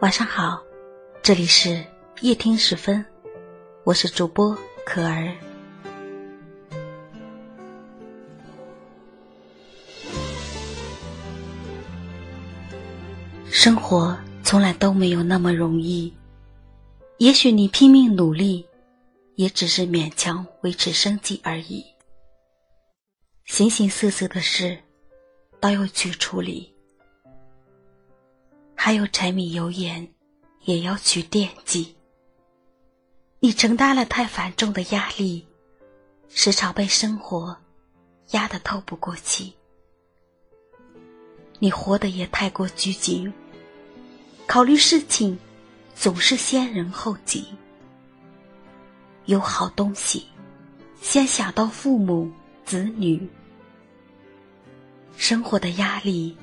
晚上好，这里是夜听时分，我是主播可儿。生活从来都没有那么容易，也许你拼命努力，也只是勉强维持生计而已。形形色色的事，都要去处理。还有柴米油盐，也要去惦记。你承担了太繁重的压力，时常被生活压得透不过气。你活得也太过拘谨，考虑事情总是先人后己。有好东西，先想到父母子女，生活的压力。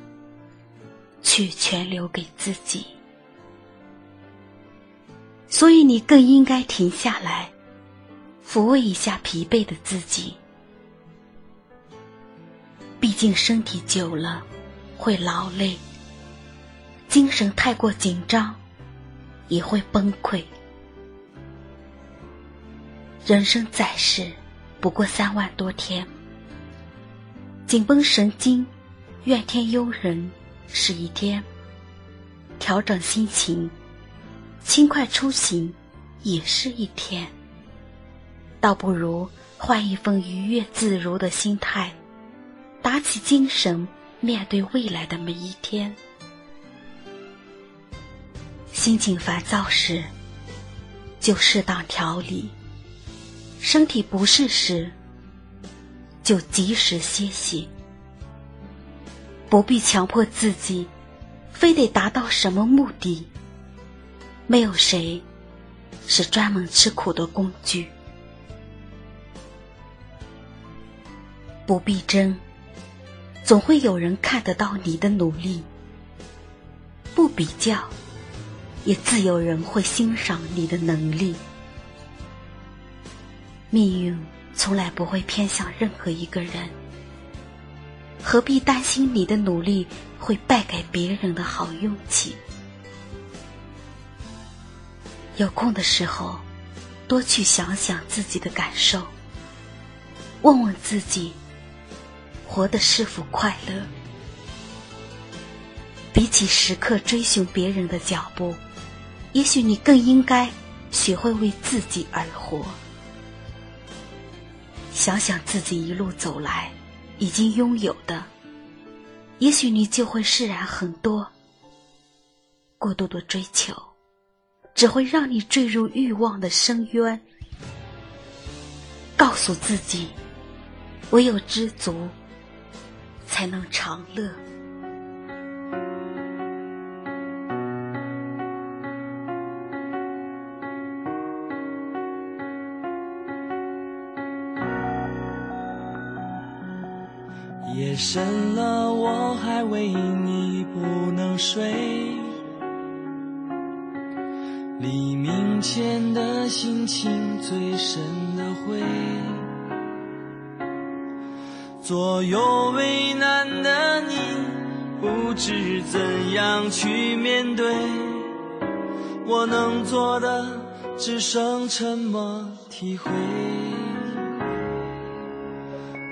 却全留给自己，所以你更应该停下来，抚慰一下疲惫的自己。毕竟身体久了会劳累，精神太过紧张也会崩溃。人生在世不过三万多天，紧绷神经，怨天尤人。是一天，调整心情，轻快出行，也是一天。倒不如换一份愉悦自如的心态，打起精神面对未来的每一天。心情烦躁时，就适当调理；身体不适时，就及时歇息。不必强迫自己，非得达到什么目的。没有谁是专门吃苦的工具。不必争，总会有人看得到你的努力。不比较，也自有人会欣赏你的能力。命运从来不会偏向任何一个人。何必担心你的努力会败给别人的好运气？有空的时候，多去想想自己的感受，问问自己，活得是否快乐？比起时刻追寻别人的脚步，也许你更应该学会为自己而活。想想自己一路走来。已经拥有的，也许你就会释然很多。过度的追求，只会让你坠入欲望的深渊。告诉自己，唯有知足，才能长乐。夜深了，我还为你不能睡。黎明前的心情最深的灰，左右为难的你，不知怎样去面对。我能做的，只剩沉默体会。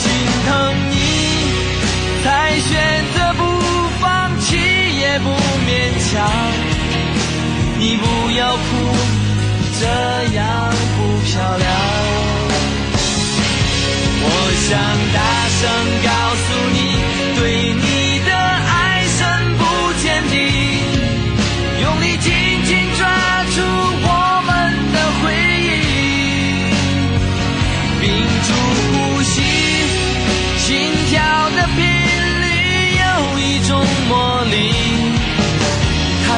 心疼你才选择不放弃也不勉强你不要哭这样不漂亮我想大声告诉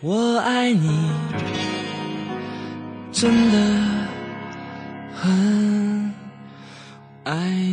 我爱你。真的很。爱你。